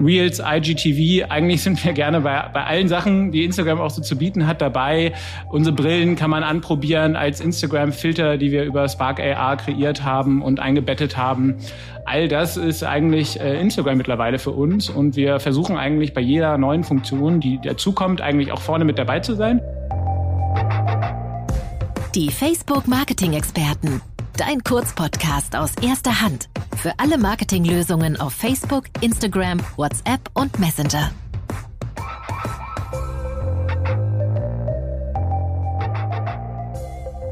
Reels, IGTV. Eigentlich sind wir gerne bei, bei allen Sachen, die Instagram auch so zu bieten hat, dabei. Unsere Brillen kann man anprobieren als Instagram-Filter, die wir über Spark AR kreiert haben und eingebettet haben. All das ist eigentlich äh, Instagram mittlerweile für uns und wir versuchen eigentlich bei jeder neuen Funktion, die dazukommt, eigentlich auch vorne mit dabei zu sein. Die Facebook Marketing Experten. Dein Kurzpodcast aus erster Hand. Für alle Marketinglösungen auf Facebook, Instagram, WhatsApp und Messenger.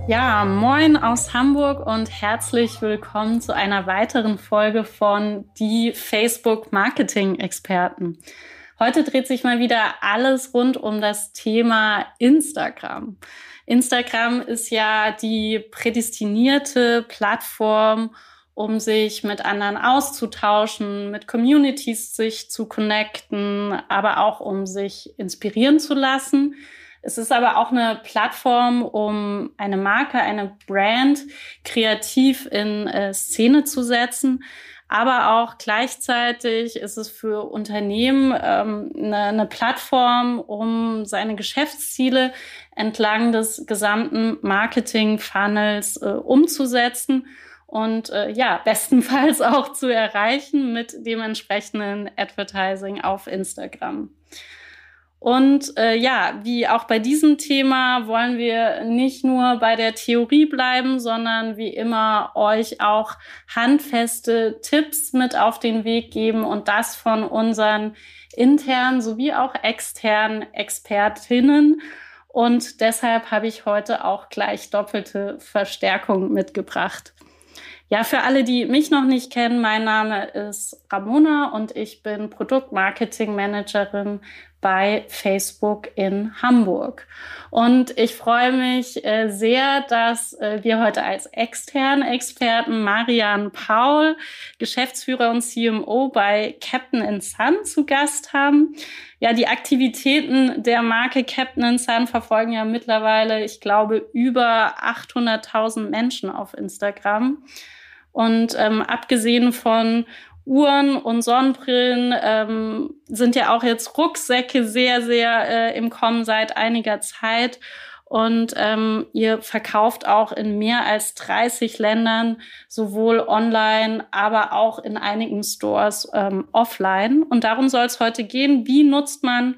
Ja, moin aus Hamburg und herzlich willkommen zu einer weiteren Folge von Die Facebook Marketing Experten. Heute dreht sich mal wieder alles rund um das Thema Instagram. Instagram ist ja die prädestinierte Plattform, um sich mit anderen auszutauschen, mit Communities sich zu connecten, aber auch um sich inspirieren zu lassen. Es ist aber auch eine Plattform, um eine Marke, eine Brand kreativ in äh, Szene zu setzen. Aber auch gleichzeitig ist es für Unternehmen ähm, eine, eine Plattform, um seine Geschäftsziele entlang des gesamten Marketing-Funnels äh, umzusetzen und äh, ja, bestenfalls auch zu erreichen mit dem entsprechenden Advertising auf Instagram. Und äh, ja, wie auch bei diesem Thema wollen wir nicht nur bei der Theorie bleiben, sondern wie immer euch auch handfeste Tipps mit auf den Weg geben und das von unseren internen sowie auch externen Expertinnen. Und deshalb habe ich heute auch gleich doppelte Verstärkung mitgebracht. Ja, für alle, die mich noch nicht kennen, mein Name ist Ramona und ich bin Produktmarketing Managerin bei Facebook in Hamburg. Und ich freue mich äh, sehr, dass äh, wir heute als externe Experten Marian Paul, Geschäftsführer und CMO bei Captain Sun zu Gast haben. Ja, die Aktivitäten der Marke Captain Sun verfolgen ja mittlerweile, ich glaube, über 800.000 Menschen auf Instagram. Und ähm, abgesehen von Uhren und Sonnenbrillen ähm, sind ja auch jetzt Rucksäcke sehr, sehr äh, im Kommen seit einiger Zeit. Und ähm, ihr verkauft auch in mehr als 30 Ländern, sowohl online, aber auch in einigen Stores ähm, offline. Und darum soll es heute gehen. Wie nutzt man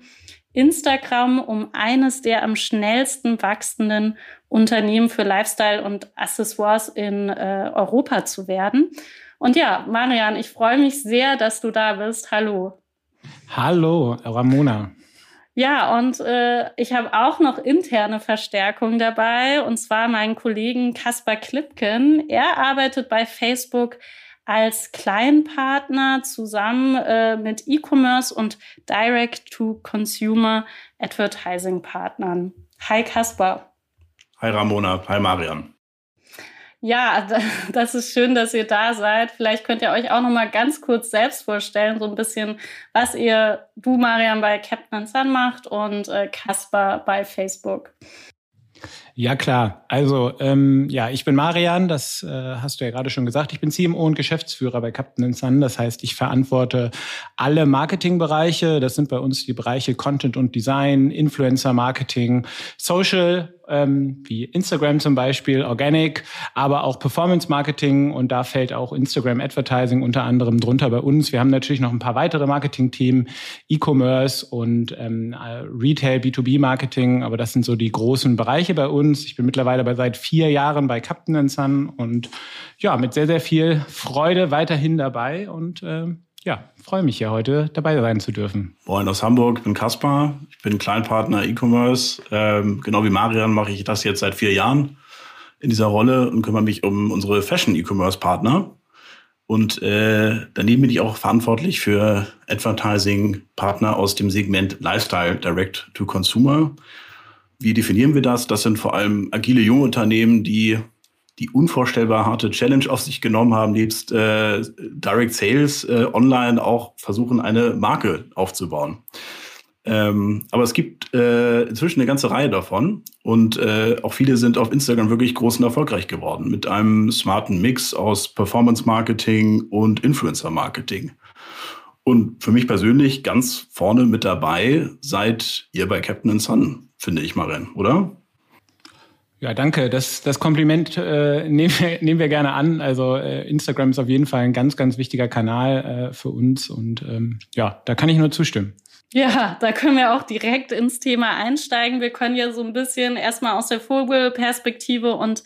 Instagram, um eines der am schnellsten wachsenden Unternehmen für Lifestyle und Accessoires in äh, Europa zu werden? Und ja, Marian, ich freue mich sehr, dass du da bist. Hallo. Hallo, Ramona. Ja, und äh, ich habe auch noch interne Verstärkung dabei, und zwar meinen Kollegen Kaspar Klipken. Er arbeitet bei Facebook als Kleinpartner zusammen äh, mit E-Commerce und Direct-to-Consumer Advertising-Partnern. Hi Kaspar. Hi Ramona, hi Marian. Ja, das ist schön, dass ihr da seid. Vielleicht könnt ihr euch auch noch mal ganz kurz selbst vorstellen, so ein bisschen, was ihr, du Marian bei Captain Sun macht und äh, Kaspar bei Facebook. Ja, klar. Also, ähm, ja, ich bin Marian, das äh, hast du ja gerade schon gesagt. Ich bin CMO und Geschäftsführer bei Captain Sun. Das heißt, ich verantworte alle Marketingbereiche. Das sind bei uns die Bereiche Content und Design, Influencer Marketing, Social ähm, wie Instagram zum Beispiel, Organic, aber auch Performance Marketing und da fällt auch Instagram Advertising unter anderem drunter bei uns. Wir haben natürlich noch ein paar weitere Marketing-Themen, E-Commerce und ähm, Retail, B2B Marketing, aber das sind so die großen Bereiche bei uns. Ich bin mittlerweile bei seit vier Jahren bei Captain Sun und ja, mit sehr, sehr viel Freude weiterhin dabei und äh, ja, freue mich ja heute dabei sein zu dürfen. Moin aus Hamburg, bin Kaspar, ich bin Kleinpartner E-Commerce. Ähm, genau wie Marian mache ich das jetzt seit vier Jahren in dieser Rolle und kümmere mich um unsere Fashion-E-Commerce-Partner. Und äh, daneben bin ich auch verantwortlich für Advertising-Partner aus dem Segment Lifestyle Direct to Consumer. Wie definieren wir das? Das sind vor allem agile junge Unternehmen, die die unvorstellbar harte Challenge auf sich genommen haben, nebst äh, Direct Sales äh, online auch versuchen, eine Marke aufzubauen. Ähm, aber es gibt äh, inzwischen eine ganze Reihe davon und äh, auch viele sind auf Instagram wirklich groß und erfolgreich geworden mit einem smarten Mix aus Performance Marketing und Influencer Marketing. Und für mich persönlich ganz vorne mit dabei seid ihr bei Captain Sun, finde ich, Maren, oder? Ja, danke. Das, das Kompliment äh, nehmen, wir, nehmen wir gerne an. Also äh, Instagram ist auf jeden Fall ein ganz, ganz wichtiger Kanal äh, für uns und ähm, ja, da kann ich nur zustimmen. Ja, da können wir auch direkt ins Thema einsteigen. Wir können ja so ein bisschen erstmal aus der Vogelperspektive und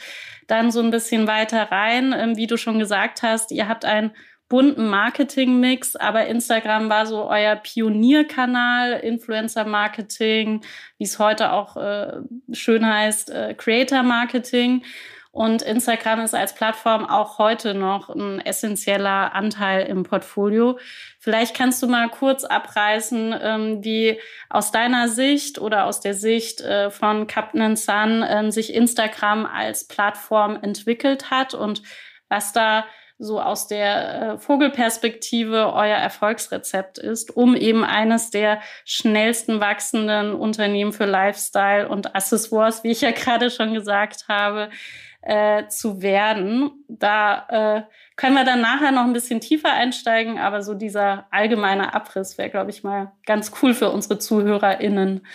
dann so ein bisschen weiter rein. Ähm, wie du schon gesagt hast, ihr habt ein bunten Marketing-Mix, aber Instagram war so euer Pionierkanal, Influencer-Marketing, wie es heute auch äh, schön heißt, äh, Creator-Marketing. Und Instagram ist als Plattform auch heute noch ein essentieller Anteil im Portfolio. Vielleicht kannst du mal kurz abreißen, ähm, wie aus deiner Sicht oder aus der Sicht äh, von Captain Sun äh, sich Instagram als Plattform entwickelt hat und was da so aus der äh, Vogelperspektive euer Erfolgsrezept ist, um eben eines der schnellsten wachsenden Unternehmen für Lifestyle und Accessoires, wie ich ja gerade schon gesagt habe, äh, zu werden. Da äh, können wir dann nachher noch ein bisschen tiefer einsteigen, aber so dieser allgemeine Abriss wäre, glaube ich, mal ganz cool für unsere ZuhörerInnen.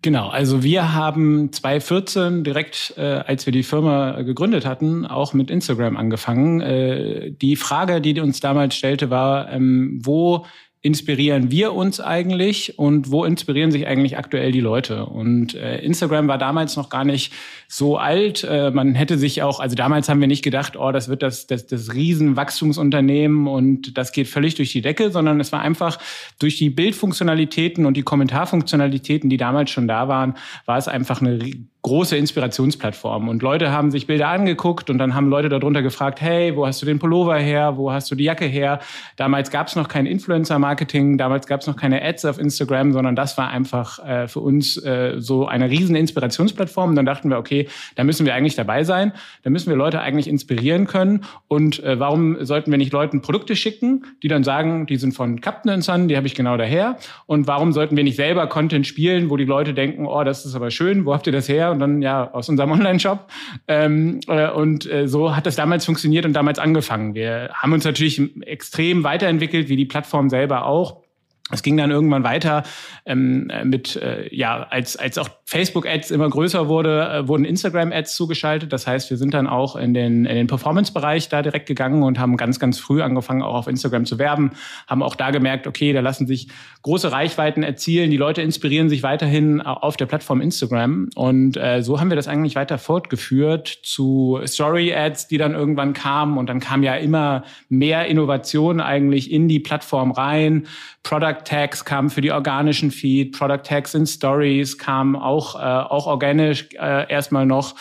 Genau, also wir haben 2014 direkt, äh, als wir die Firma gegründet hatten, auch mit Instagram angefangen. Äh, die Frage, die uns damals stellte, war, ähm, wo inspirieren wir uns eigentlich und wo inspirieren sich eigentlich aktuell die Leute? Und äh, Instagram war damals noch gar nicht so alt. Äh, man hätte sich auch, also damals haben wir nicht gedacht, oh, das wird das, das, das Riesenwachstumsunternehmen und das geht völlig durch die Decke, sondern es war einfach durch die Bildfunktionalitäten und die Kommentarfunktionalitäten, die damals schon da waren, war es einfach eine große Inspirationsplattform. Und Leute haben sich Bilder angeguckt und dann haben Leute darunter gefragt, hey, wo hast du den Pullover her? Wo hast du die Jacke her? Damals gab es noch kein Influencer-Marketing, damals gab es noch keine Ads auf Instagram, sondern das war einfach äh, für uns äh, so eine riesen Inspirationsplattform. Und dann dachten wir, okay, da müssen wir eigentlich dabei sein. Da müssen wir Leute eigentlich inspirieren können. Und äh, warum sollten wir nicht Leuten Produkte schicken, die dann sagen, die sind von Captain Sun, die habe ich genau daher. Und warum sollten wir nicht selber Content spielen, wo die Leute denken, oh, das ist aber schön, wo habt ihr das her? Und dann ja aus unserem Online-Shop. Ähm, äh, und äh, so hat das damals funktioniert und damals angefangen. Wir haben uns natürlich extrem weiterentwickelt, wie die Plattform selber auch. Es ging dann irgendwann weiter ähm, mit, äh, ja, als, als auch Facebook-Ads immer größer wurde, äh, wurden Instagram-Ads zugeschaltet. Das heißt, wir sind dann auch in den, in den Performance-Bereich da direkt gegangen und haben ganz, ganz früh angefangen, auch auf Instagram zu werben. Haben auch da gemerkt, okay, da lassen sich große Reichweiten erzielen. Die Leute inspirieren sich weiterhin auf der Plattform Instagram. Und äh, so haben wir das eigentlich weiter fortgeführt zu Story-Ads, die dann irgendwann kamen. Und dann kam ja immer mehr Innovation eigentlich in die Plattform rein. Product Tags kamen für die organischen Feed, Product Tags in Stories kamen auch, äh, auch organisch äh, erstmal noch.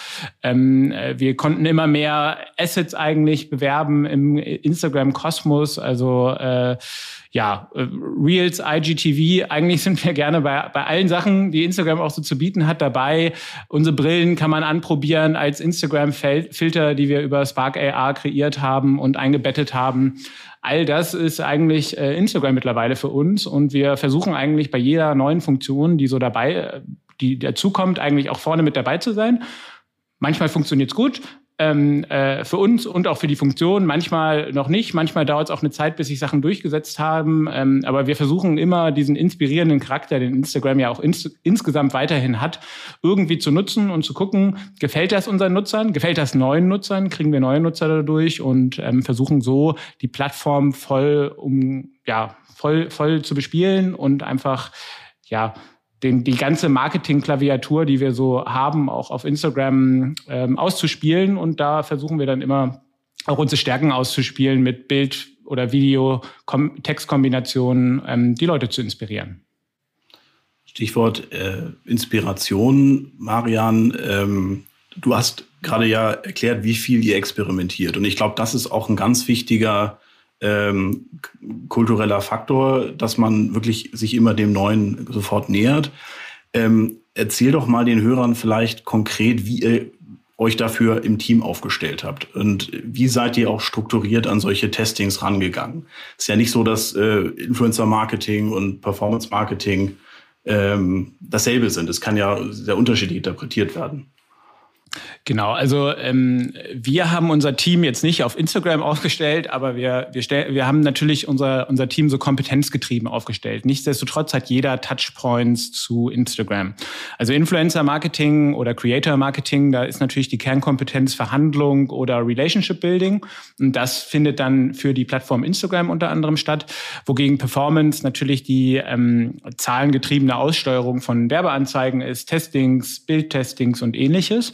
Ähm, äh, wir konnten immer mehr Assets eigentlich bewerben im Instagram-Kosmos, also äh, ja, äh, Reels, IGTV, eigentlich sind wir gerne bei, bei allen Sachen, die Instagram auch so zu bieten hat, dabei. Unsere Brillen kann man anprobieren als Instagram-Filter, die wir über Spark AR kreiert haben und eingebettet haben. All das ist eigentlich äh, Instagram mittlerweile für uns und wir versuchen eigentlich bei jeder neuen Funktion, die so dabei, äh, die dazukommt, eigentlich auch vorne mit dabei zu sein. Manchmal funktioniert es gut, ähm, äh, für uns und auch für die Funktion. Manchmal noch nicht. Manchmal dauert es auch eine Zeit, bis sich Sachen durchgesetzt haben. Ähm, aber wir versuchen immer diesen inspirierenden Charakter, den Instagram ja auch ins insgesamt weiterhin hat, irgendwie zu nutzen und zu gucken, gefällt das unseren Nutzern, gefällt das neuen Nutzern, kriegen wir neue Nutzer dadurch und ähm, versuchen so die Plattform voll um ja voll voll zu bespielen und einfach ja den, die ganze Marketing-Klaviatur, die wir so haben, auch auf Instagram ähm, auszuspielen. Und da versuchen wir dann immer auch unsere Stärken auszuspielen mit Bild- oder Video-Textkombinationen, ähm, die Leute zu inspirieren. Stichwort äh, Inspiration, Marian. Ähm, du hast gerade ja erklärt, wie viel ihr experimentiert. Und ich glaube, das ist auch ein ganz wichtiger ähm, kultureller Faktor, dass man wirklich sich immer dem Neuen sofort nähert. Ähm, erzähl doch mal den Hörern vielleicht konkret, wie ihr euch dafür im Team aufgestellt habt und wie seid ihr auch strukturiert an solche Testings rangegangen? Es ist ja nicht so, dass äh, Influencer-Marketing und Performance-Marketing ähm, dasselbe sind. Es kann ja sehr unterschiedlich interpretiert werden. Genau, also ähm, wir haben unser Team jetzt nicht auf Instagram aufgestellt, aber wir, wir, stell, wir haben natürlich unser, unser Team so kompetenzgetrieben aufgestellt. Nichtsdestotrotz hat jeder Touchpoints zu Instagram. Also Influencer-Marketing oder Creator-Marketing, da ist natürlich die Kernkompetenz Verhandlung oder Relationship-Building. Und das findet dann für die Plattform Instagram unter anderem statt, wogegen Performance natürlich die ähm, zahlengetriebene Aussteuerung von Werbeanzeigen ist, Testings, Bildtestings und ähnliches.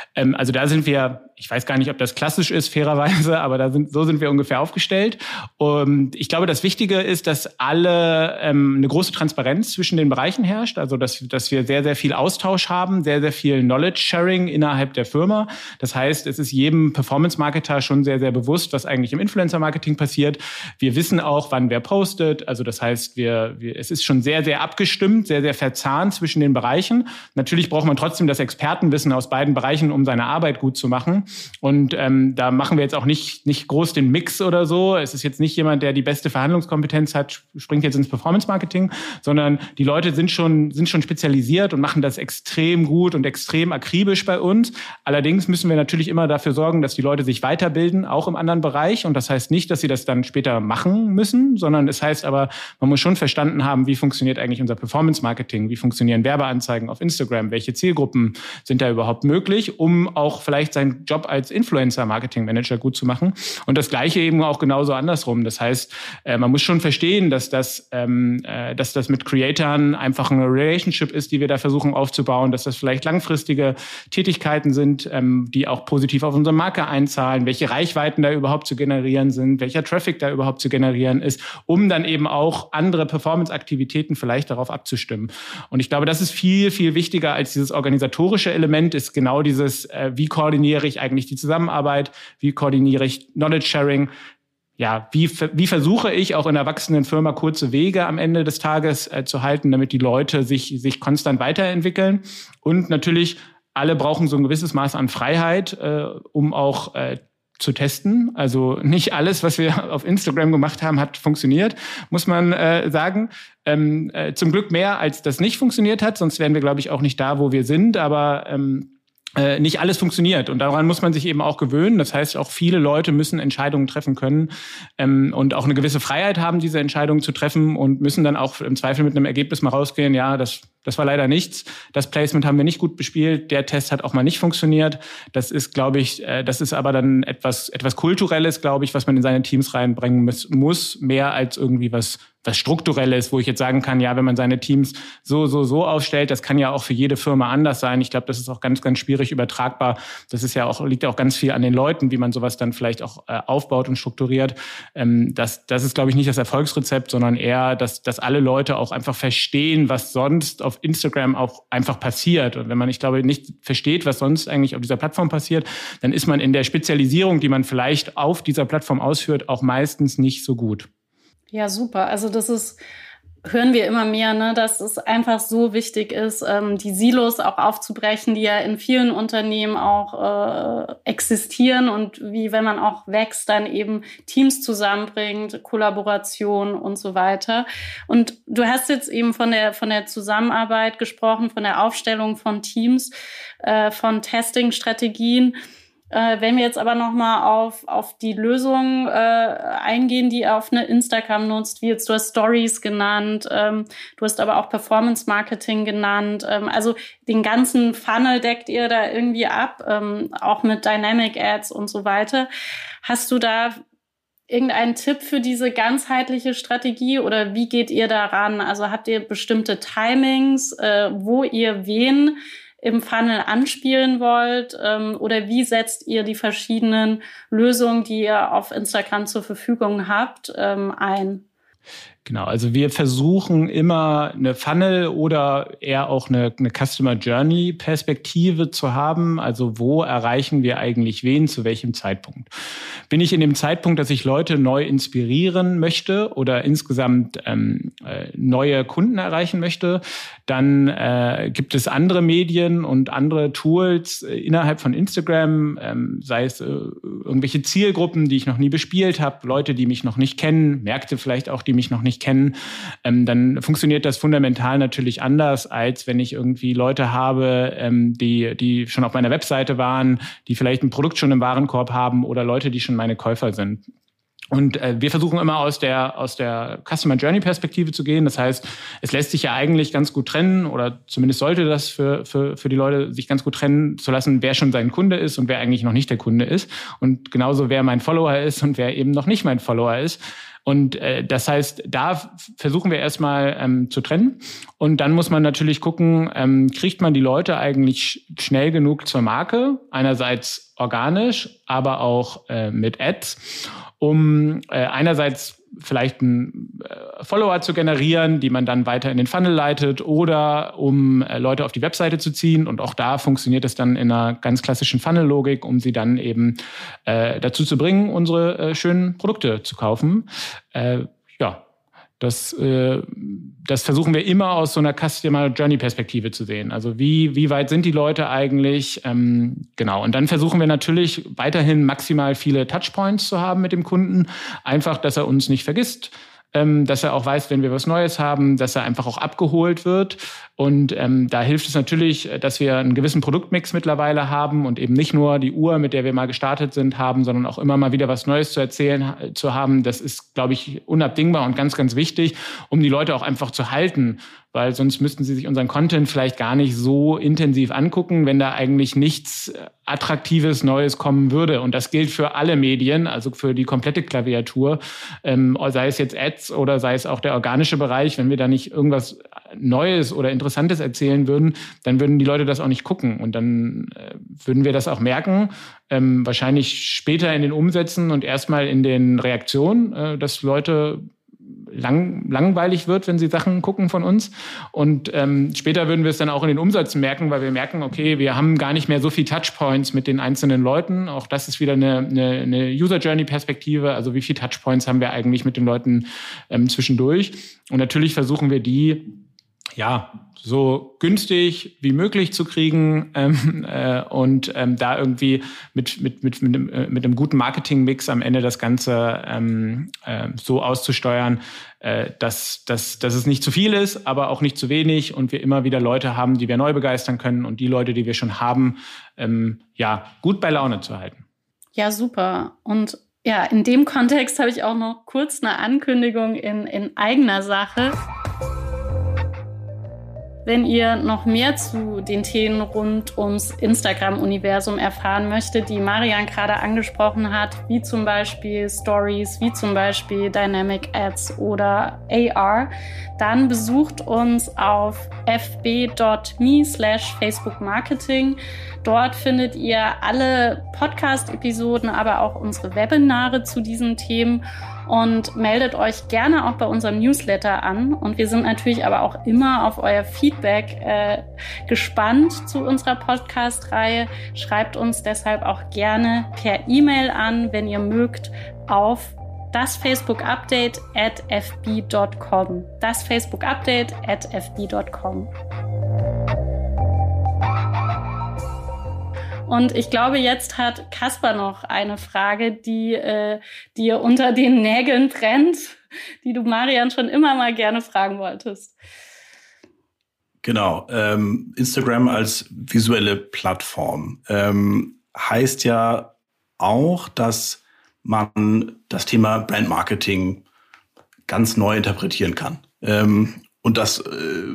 Ähm, also da sind wir ich weiß gar nicht, ob das klassisch ist, fairerweise, aber da sind, so sind wir ungefähr aufgestellt. Und ich glaube, das Wichtige ist, dass alle ähm, eine große Transparenz zwischen den Bereichen herrscht, also dass, dass wir sehr, sehr viel Austausch haben, sehr, sehr viel Knowledge-Sharing innerhalb der Firma. Das heißt, es ist jedem Performance-Marketer schon sehr, sehr bewusst, was eigentlich im Influencer-Marketing passiert. Wir wissen auch, wann wer postet. Also das heißt, wir, wir, es ist schon sehr, sehr abgestimmt, sehr, sehr verzahnt zwischen den Bereichen. Natürlich braucht man trotzdem das Expertenwissen aus beiden Bereichen, um seine Arbeit gut zu machen. Und ähm, da machen wir jetzt auch nicht, nicht groß den Mix oder so. Es ist jetzt nicht jemand, der die beste Verhandlungskompetenz hat, springt jetzt ins Performance-Marketing, sondern die Leute sind schon, sind schon spezialisiert und machen das extrem gut und extrem akribisch bei uns. Allerdings müssen wir natürlich immer dafür sorgen, dass die Leute sich weiterbilden, auch im anderen Bereich. Und das heißt nicht, dass sie das dann später machen müssen, sondern es heißt aber, man muss schon verstanden haben, wie funktioniert eigentlich unser Performance-Marketing, wie funktionieren Werbeanzeigen auf Instagram, welche Zielgruppen sind da überhaupt möglich, um auch vielleicht seinen Job als Influencer-Marketing-Manager gut zu machen. Und das Gleiche eben auch genauso andersrum. Das heißt, äh, man muss schon verstehen, dass das, ähm, äh, dass das mit Creatoren einfach eine Relationship ist, die wir da versuchen aufzubauen, dass das vielleicht langfristige Tätigkeiten sind, ähm, die auch positiv auf unsere Marke einzahlen, welche Reichweiten da überhaupt zu generieren sind, welcher Traffic da überhaupt zu generieren ist, um dann eben auch andere Performance-Aktivitäten vielleicht darauf abzustimmen. Und ich glaube, das ist viel, viel wichtiger als dieses organisatorische Element, ist genau dieses, äh, wie koordiniere ich eigentlich die Zusammenarbeit, wie koordiniere ich Knowledge Sharing, ja, wie, wie versuche ich auch in einer wachsenden Firma kurze Wege am Ende des Tages äh, zu halten, damit die Leute sich, sich konstant weiterentwickeln. Und natürlich, alle brauchen so ein gewisses Maß an Freiheit, äh, um auch äh, zu testen. Also nicht alles, was wir auf Instagram gemacht haben, hat funktioniert, muss man äh, sagen. Ähm, äh, zum Glück mehr, als das nicht funktioniert hat, sonst wären wir, glaube ich, auch nicht da, wo wir sind. Aber ähm, äh, nicht alles funktioniert. Und daran muss man sich eben auch gewöhnen. Das heißt, auch viele Leute müssen Entscheidungen treffen können ähm, und auch eine gewisse Freiheit haben, diese Entscheidungen zu treffen und müssen dann auch im Zweifel mit einem Ergebnis mal rausgehen, ja, das das war leider nichts. Das Placement haben wir nicht gut bespielt. Der Test hat auch mal nicht funktioniert. Das ist, glaube ich, äh, das ist aber dann etwas, etwas Kulturelles, glaube ich, was man in seine Teams reinbringen muss, mehr als irgendwie was, was Strukturelles, wo ich jetzt sagen kann, ja, wenn man seine Teams so, so, so aufstellt, das kann ja auch für jede Firma anders sein. Ich glaube, das ist auch ganz, ganz schwierig übertragbar. Das ist ja auch, liegt ja auch ganz viel an den Leuten, wie man sowas dann vielleicht auch äh, aufbaut und strukturiert. Ähm, das, das ist, glaube ich, nicht das Erfolgsrezept, sondern eher, dass, dass alle Leute auch einfach verstehen, was sonst auf Instagram auch einfach passiert. Und wenn man, ich glaube, nicht versteht, was sonst eigentlich auf dieser Plattform passiert, dann ist man in der Spezialisierung, die man vielleicht auf dieser Plattform ausführt, auch meistens nicht so gut. Ja, super. Also das ist hören wir immer mehr, ne, dass es einfach so wichtig ist, ähm, die Silos auch aufzubrechen, die ja in vielen Unternehmen auch äh, existieren und wie, wenn man auch wächst, dann eben Teams zusammenbringt, Kollaboration und so weiter. Und du hast jetzt eben von der, von der Zusammenarbeit gesprochen, von der Aufstellung von Teams, äh, von Testing-Strategien. Äh, wenn wir jetzt aber nochmal auf, auf die Lösung äh, eingehen, die auf eine Instagram nutzt, wie jetzt du hast Stories genannt, ähm, du hast aber auch Performance Marketing genannt. Ähm, also den ganzen Funnel deckt ihr da irgendwie ab, ähm, auch mit Dynamic Ads und so weiter. Hast du da irgendeinen Tipp für diese ganzheitliche Strategie oder wie geht ihr daran? Also habt ihr bestimmte Timings, äh, wo ihr wen im Funnel anspielen wollt? Ähm, oder wie setzt ihr die verschiedenen Lösungen, die ihr auf Instagram zur Verfügung habt, ähm, ein? Genau, also wir versuchen immer eine Funnel oder eher auch eine, eine Customer Journey Perspektive zu haben. Also wo erreichen wir eigentlich wen zu welchem Zeitpunkt? Bin ich in dem Zeitpunkt, dass ich Leute neu inspirieren möchte oder insgesamt ähm, äh, neue Kunden erreichen möchte, dann äh, gibt es andere Medien und andere Tools äh, innerhalb von Instagram, ähm, sei es äh, irgendwelche Zielgruppen, die ich noch nie bespielt habe, Leute, die mich noch nicht kennen, Märkte vielleicht auch, die mich noch nicht nicht kennen, ähm, dann funktioniert das fundamental natürlich anders, als wenn ich irgendwie Leute habe, ähm, die, die schon auf meiner Webseite waren, die vielleicht ein Produkt schon im Warenkorb haben oder Leute, die schon meine Käufer sind. Und äh, wir versuchen immer aus der, aus der Customer Journey Perspektive zu gehen. Das heißt, es lässt sich ja eigentlich ganz gut trennen oder zumindest sollte das für, für, für die Leute sich ganz gut trennen zu lassen, wer schon sein Kunde ist und wer eigentlich noch nicht der Kunde ist. Und genauso wer mein Follower ist und wer eben noch nicht mein Follower ist. Und äh, das heißt, da versuchen wir erstmal ähm, zu trennen. Und dann muss man natürlich gucken, ähm, kriegt man die Leute eigentlich schnell genug zur Marke? Einerseits organisch, aber auch äh, mit Ads um äh, einerseits vielleicht einen äh, Follower zu generieren, die man dann weiter in den Funnel leitet oder um äh, Leute auf die Webseite zu ziehen. Und auch da funktioniert es dann in einer ganz klassischen Funnel-Logik, um sie dann eben äh, dazu zu bringen, unsere äh, schönen Produkte zu kaufen. Äh, ja, das, äh, das versuchen wir immer aus so einer Customer Journey Perspektive zu sehen. Also wie, wie weit sind die Leute eigentlich? Ähm, genau. Und dann versuchen wir natürlich weiterhin maximal viele Touchpoints zu haben mit dem Kunden. Einfach, dass er uns nicht vergisst, ähm, dass er auch weiß, wenn wir was Neues haben, dass er einfach auch abgeholt wird. Und ähm, da hilft es natürlich, dass wir einen gewissen Produktmix mittlerweile haben und eben nicht nur die Uhr, mit der wir mal gestartet sind, haben, sondern auch immer mal wieder was Neues zu erzählen zu haben. Das ist, glaube ich, unabdingbar und ganz, ganz wichtig, um die Leute auch einfach zu halten weil sonst müssten sie sich unseren Content vielleicht gar nicht so intensiv angucken, wenn da eigentlich nichts Attraktives Neues kommen würde. Und das gilt für alle Medien, also für die komplette Klaviatur, ähm, sei es jetzt Ads oder sei es auch der organische Bereich. Wenn wir da nicht irgendwas Neues oder Interessantes erzählen würden, dann würden die Leute das auch nicht gucken. Und dann äh, würden wir das auch merken, ähm, wahrscheinlich später in den Umsätzen und erstmal in den Reaktionen, äh, dass Leute lang, langweilig wird, wenn sie Sachen gucken von uns. Und ähm, später würden wir es dann auch in den Umsätzen merken, weil wir merken, okay, wir haben gar nicht mehr so viel Touchpoints mit den einzelnen Leuten. Auch das ist wieder eine, eine, eine User Journey Perspektive. Also wie viel Touchpoints haben wir eigentlich mit den Leuten ähm, zwischendurch? Und natürlich versuchen wir die ja, so günstig wie möglich zu kriegen ähm, äh, und ähm, da irgendwie mit, mit, mit, mit, einem, äh, mit einem guten Marketingmix am Ende das Ganze ähm, äh, so auszusteuern, äh, dass, dass, dass es nicht zu viel ist, aber auch nicht zu wenig und wir immer wieder Leute haben, die wir neu begeistern können und die Leute, die wir schon haben, ähm, ja, gut bei Laune zu halten. Ja, super. Und ja, in dem Kontext habe ich auch noch kurz eine Ankündigung in, in eigener Sache. Wenn ihr noch mehr zu den Themen rund ums Instagram-Universum erfahren möchtet, die Marian gerade angesprochen hat, wie zum Beispiel Stories, wie zum Beispiel Dynamic Ads oder AR, dann besucht uns auf fb.me slash Facebook Marketing. Dort findet ihr alle Podcast-Episoden, aber auch unsere Webinare zu diesen Themen und meldet euch gerne auch bei unserem Newsletter an. Und wir sind natürlich aber auch immer auf euer Feedback äh, gespannt zu unserer Podcast-Reihe. Schreibt uns deshalb auch gerne per E-Mail an, wenn ihr mögt, auf das Facebook Update at fb.com. Das Facebook Update at fb.com. Und ich glaube, jetzt hat Kasper noch eine Frage, die äh, dir unter den Nägeln brennt, die du Marian schon immer mal gerne fragen wolltest. Genau. Ähm, Instagram als visuelle Plattform ähm, heißt ja auch, dass man das Thema Brand Marketing ganz neu interpretieren kann. Ähm, und das äh,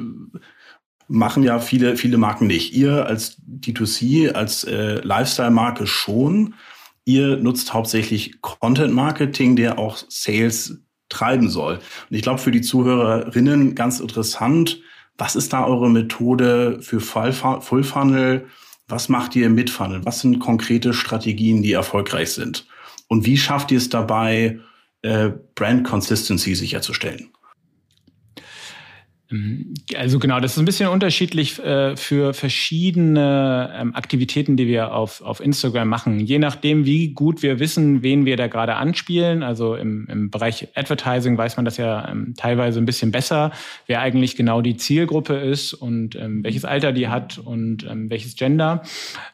machen ja viele, viele Marken nicht. Ihr als D2C, als äh, Lifestyle-Marke schon. Ihr nutzt hauptsächlich Content-Marketing, der auch Sales treiben soll. Und ich glaube, für die Zuhörerinnen ganz interessant, was ist da eure Methode für Full Funnel? Was macht ihr mit Funnel? Was sind konkrete Strategien, die erfolgreich sind? Und wie schafft ihr es dabei, äh, Brand Consistency sicherzustellen? Ähm, also genau, das ist ein bisschen unterschiedlich äh, für verschiedene ähm, Aktivitäten, die wir auf, auf Instagram machen. Je nachdem, wie gut wir wissen, wen wir da gerade anspielen. Also im, im Bereich Advertising weiß man das ja ähm, teilweise ein bisschen besser, wer eigentlich genau die Zielgruppe ist und ähm, welches Alter die hat und welches Gender.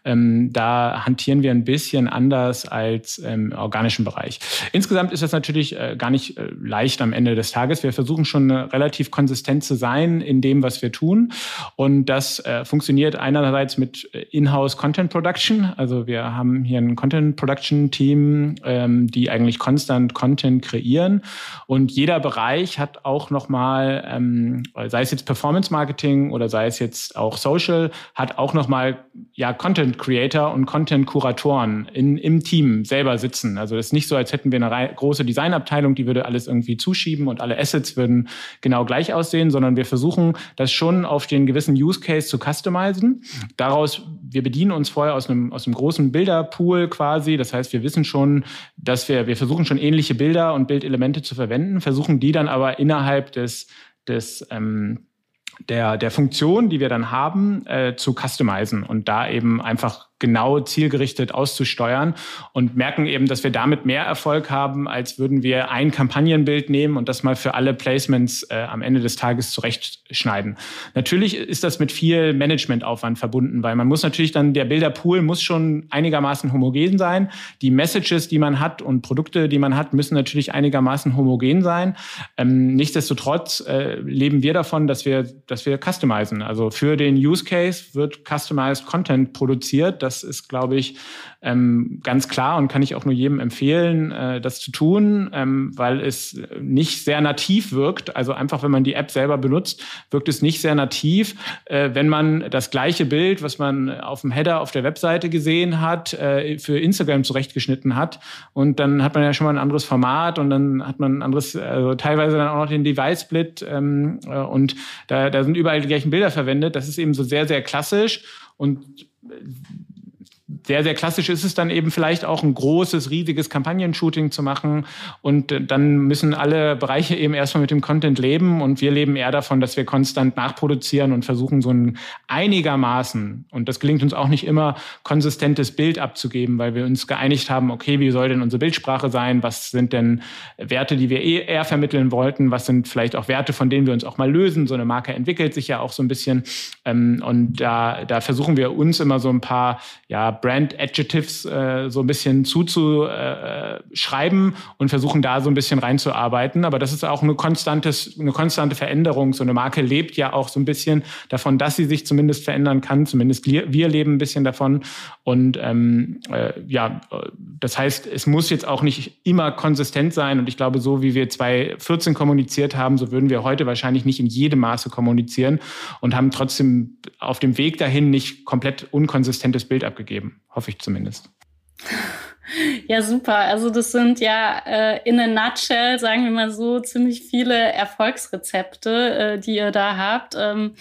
Da hantieren wir ein bisschen anders als im organischen Bereich. Insgesamt ist das natürlich äh, gar nicht äh, leicht am Ende des Tages. Wir versuchen schon eine relativ konsistent zu sein in dem, was wir tun. Und das äh, funktioniert einerseits mit äh, Inhouse Content Production. Also wir haben hier ein Content Production Team, ähm, die eigentlich konstant Content kreieren. Und jeder Bereich hat auch nochmal, ähm, sei es jetzt Performance Marketing oder sei es jetzt auch Social, hat auch nochmal ja, Content Creator und Content Kuratoren in, im Team selber sitzen. Also das ist nicht so, als hätten wir eine große Designabteilung, die würde alles irgendwie zuschieben und alle Assets würden genau gleich aussehen, sondern sondern wir versuchen das schon auf den gewissen Use Case zu customizen. Daraus, wir bedienen uns vorher aus einem, aus einem großen Bilderpool quasi. Das heißt, wir wissen schon, dass wir, wir versuchen schon ähnliche Bilder und Bildelemente zu verwenden, versuchen die dann aber innerhalb des, des ähm, der, der Funktion, die wir dann haben, äh, zu customizen und da eben einfach genau zielgerichtet auszusteuern und merken eben, dass wir damit mehr Erfolg haben, als würden wir ein Kampagnenbild nehmen und das mal für alle Placements äh, am Ende des Tages zurechtschneiden. Natürlich ist das mit viel Managementaufwand verbunden, weil man muss natürlich dann, der Bilderpool muss schon einigermaßen homogen sein. Die Messages, die man hat und Produkte, die man hat, müssen natürlich einigermaßen homogen sein. Ähm, nichtsdestotrotz äh, leben wir davon, dass wir, dass wir customizen. Also für den Use Case wird customized Content produziert. Das ist, glaube ich, ähm, ganz klar und kann ich auch nur jedem empfehlen, äh, das zu tun, ähm, weil es nicht sehr nativ wirkt. Also einfach, wenn man die App selber benutzt, wirkt es nicht sehr nativ. Äh, wenn man das gleiche Bild, was man auf dem Header auf der Webseite gesehen hat, äh, für Instagram zurechtgeschnitten hat und dann hat man ja schon mal ein anderes Format und dann hat man ein anderes, also teilweise dann auch noch den Device-Split ähm, äh, und da, da sind überall die gleichen Bilder verwendet. Das ist eben so sehr, sehr klassisch und sehr, sehr klassisch ist es dann eben vielleicht auch ein großes, riesiges Kampagnenshooting zu machen. Und äh, dann müssen alle Bereiche eben erstmal mit dem Content leben. Und wir leben eher davon, dass wir konstant nachproduzieren und versuchen, so ein einigermaßen, und das gelingt uns auch nicht immer, konsistentes Bild abzugeben, weil wir uns geeinigt haben, okay, wie soll denn unsere Bildsprache sein? Was sind denn Werte, die wir eh eher vermitteln wollten? Was sind vielleicht auch Werte, von denen wir uns auch mal lösen? So eine Marke entwickelt sich ja auch so ein bisschen. Ähm, und da, da versuchen wir uns immer so ein paar, ja, Brand Adjectives äh, so ein bisschen zuzuschreiben und versuchen da so ein bisschen reinzuarbeiten. Aber das ist auch eine, konstantes, eine konstante Veränderung. So eine Marke lebt ja auch so ein bisschen davon, dass sie sich zumindest verändern kann. Zumindest wir leben ein bisschen davon. Und ähm, äh, ja, das heißt, es muss jetzt auch nicht immer konsistent sein. Und ich glaube, so wie wir 2014 kommuniziert haben, so würden wir heute wahrscheinlich nicht in jedem Maße kommunizieren und haben trotzdem auf dem Weg dahin nicht komplett unkonsistentes Bild abgegeben hoffe ich zumindest. Ja, super. Also das sind ja äh, in a nutshell, sagen wir mal so, ziemlich viele Erfolgsrezepte, äh, die ihr da habt. Ähm,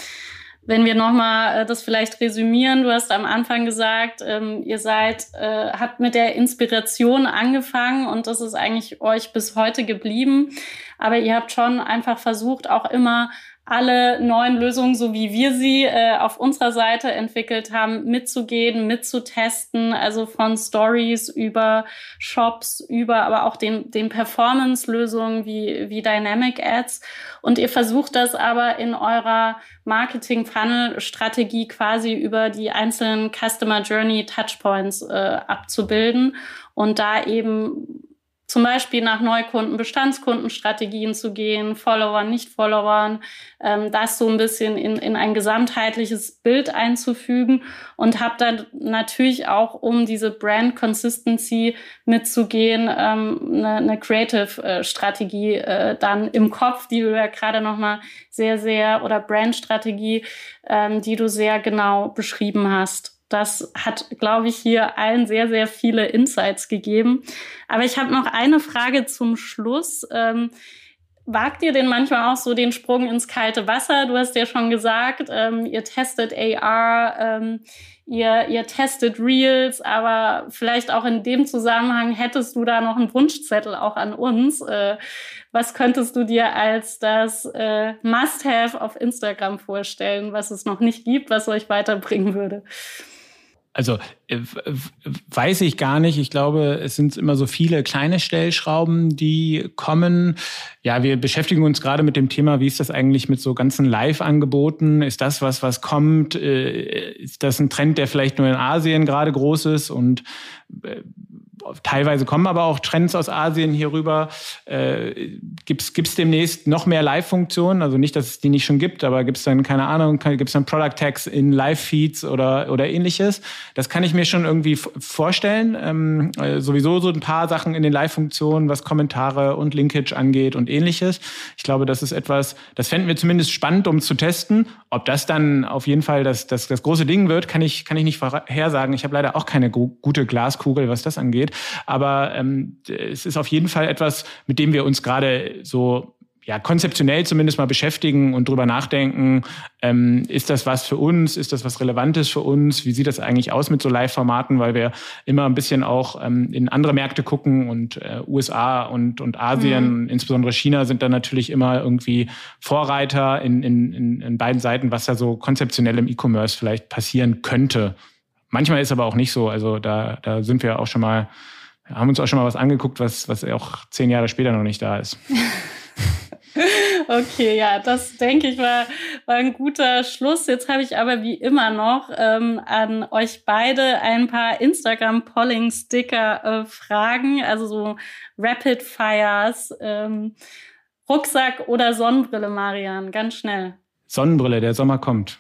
wenn wir nochmal äh, das vielleicht resümieren, du hast am Anfang gesagt, ähm, ihr seid, äh, habt mit der Inspiration angefangen und das ist eigentlich euch bis heute geblieben. Aber ihr habt schon einfach versucht, auch immer alle neuen Lösungen, so wie wir sie äh, auf unserer Seite entwickelt haben, mitzugehen, mitzutesten, also von Stories über Shops, über aber auch den, den Performance-Lösungen wie, wie Dynamic Ads. Und ihr versucht das aber in eurer Marketing-Funnel-Strategie quasi über die einzelnen Customer Journey Touchpoints äh, abzubilden und da eben zum Beispiel nach Neukunden, Bestandskundenstrategien zu gehen, Followern, Nicht-Followern, ähm, das so ein bisschen in, in ein gesamtheitliches Bild einzufügen und habe dann natürlich auch, um diese Brand Consistency mitzugehen, ähm, eine, eine Creative-Strategie äh, dann im Kopf, die du ja gerade nochmal sehr, sehr, oder Brand-Strategie, ähm, die du sehr genau beschrieben hast. Das hat, glaube ich, hier allen sehr, sehr viele Insights gegeben. Aber ich habe noch eine Frage zum Schluss. Ähm, wagt ihr denn manchmal auch so den Sprung ins kalte Wasser? Du hast ja schon gesagt, ähm, ihr testet AR, ähm, ihr, ihr testet Reels, aber vielleicht auch in dem Zusammenhang hättest du da noch einen Wunschzettel auch an uns. Äh, was könntest du dir als das äh, Must-Have auf Instagram vorstellen, was es noch nicht gibt, was euch weiterbringen würde? Also äh, weiß ich gar nicht. Ich glaube, es sind immer so viele kleine Stellschrauben, die kommen. Ja, wir beschäftigen uns gerade mit dem Thema, wie ist das eigentlich mit so ganzen Live-Angeboten? Ist das was, was kommt? Äh, ist das ein Trend, der vielleicht nur in Asien gerade groß ist? Und äh, teilweise kommen aber auch Trends aus Asien hier rüber. Äh, Gibt es demnächst noch mehr Live-Funktionen? Also nicht, dass es die nicht schon gibt, aber gibt es dann, keine Ahnung, gibt es dann Product Tags in Live-Feeds oder, oder ähnliches? Das kann ich mir schon irgendwie vorstellen. Ähm, äh, sowieso so ein paar Sachen in den Live-Funktionen, was Kommentare und Linkage angeht und ähnliches. Ich glaube, das ist etwas, das fänden wir zumindest spannend, um zu testen. Ob das dann auf jeden Fall das, das, das große Ding wird, kann ich, kann ich nicht vorhersagen. Ich habe leider auch keine gute Glaskugel, was das angeht. Aber ähm, es ist auf jeden Fall etwas, mit dem wir uns gerade so ja, konzeptionell zumindest mal beschäftigen und drüber nachdenken, ähm, ist das was für uns, ist das was Relevantes für uns, wie sieht das eigentlich aus mit so Live-Formaten, weil wir immer ein bisschen auch ähm, in andere Märkte gucken und äh, USA und, und Asien, mhm. insbesondere China, sind da natürlich immer irgendwie Vorreiter in, in, in, in beiden Seiten, was da so konzeptionell im E-Commerce vielleicht passieren könnte. Manchmal ist aber auch nicht so. Also da, da sind wir auch schon mal, haben uns auch schon mal was angeguckt, was, was auch zehn Jahre später noch nicht da ist. Okay, ja, das denke ich war, war ein guter Schluss. Jetzt habe ich aber wie immer noch ähm, an euch beide ein paar Instagram-Polling-Sticker-Fragen, äh, also so Rapid Fires, ähm, Rucksack oder Sonnenbrille, Marian, ganz schnell. Sonnenbrille, der Sommer kommt.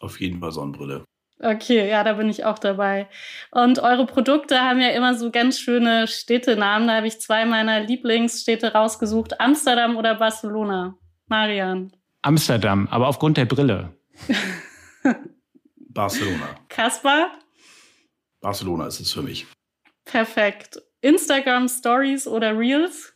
Auf jeden Fall Sonnenbrille. Okay, ja, da bin ich auch dabei. Und eure Produkte haben ja immer so ganz schöne Städtenamen. Da habe ich zwei meiner Lieblingsstädte rausgesucht. Amsterdam oder Barcelona? Marian. Amsterdam, aber aufgrund der Brille. Barcelona. Kaspar? Barcelona ist es für mich. Perfekt. Instagram Stories oder Reels?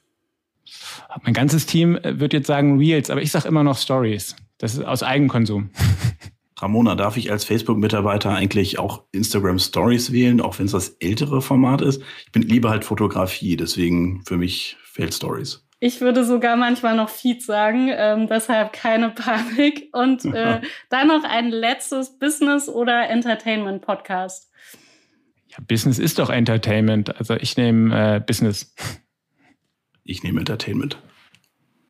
Mein ganzes Team wird jetzt sagen Reels, aber ich sage immer noch Stories. Das ist aus Eigenkonsum. Ramona, darf ich als Facebook-Mitarbeiter eigentlich auch Instagram Stories wählen, auch wenn es das ältere Format ist? Ich bin lieber halt Fotografie, deswegen für mich fehlt Stories. Ich würde sogar manchmal noch Feed sagen, ähm, deshalb keine Panik. Und äh, dann noch ein letztes Business- oder Entertainment-Podcast. Ja, Business ist doch Entertainment. Also ich nehme äh, Business. Ich nehme Entertainment.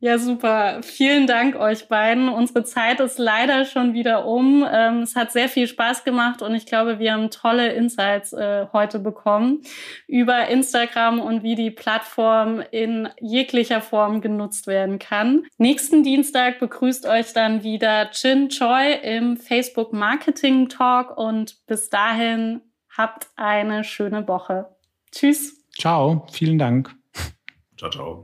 Ja, super. Vielen Dank euch beiden. Unsere Zeit ist leider schon wieder um. Ähm, es hat sehr viel Spaß gemacht und ich glaube, wir haben tolle Insights äh, heute bekommen über Instagram und wie die Plattform in jeglicher Form genutzt werden kann. Nächsten Dienstag begrüßt euch dann wieder Chin Choi im Facebook Marketing Talk und bis dahin habt eine schöne Woche. Tschüss. Ciao. Vielen Dank. Ciao, ciao.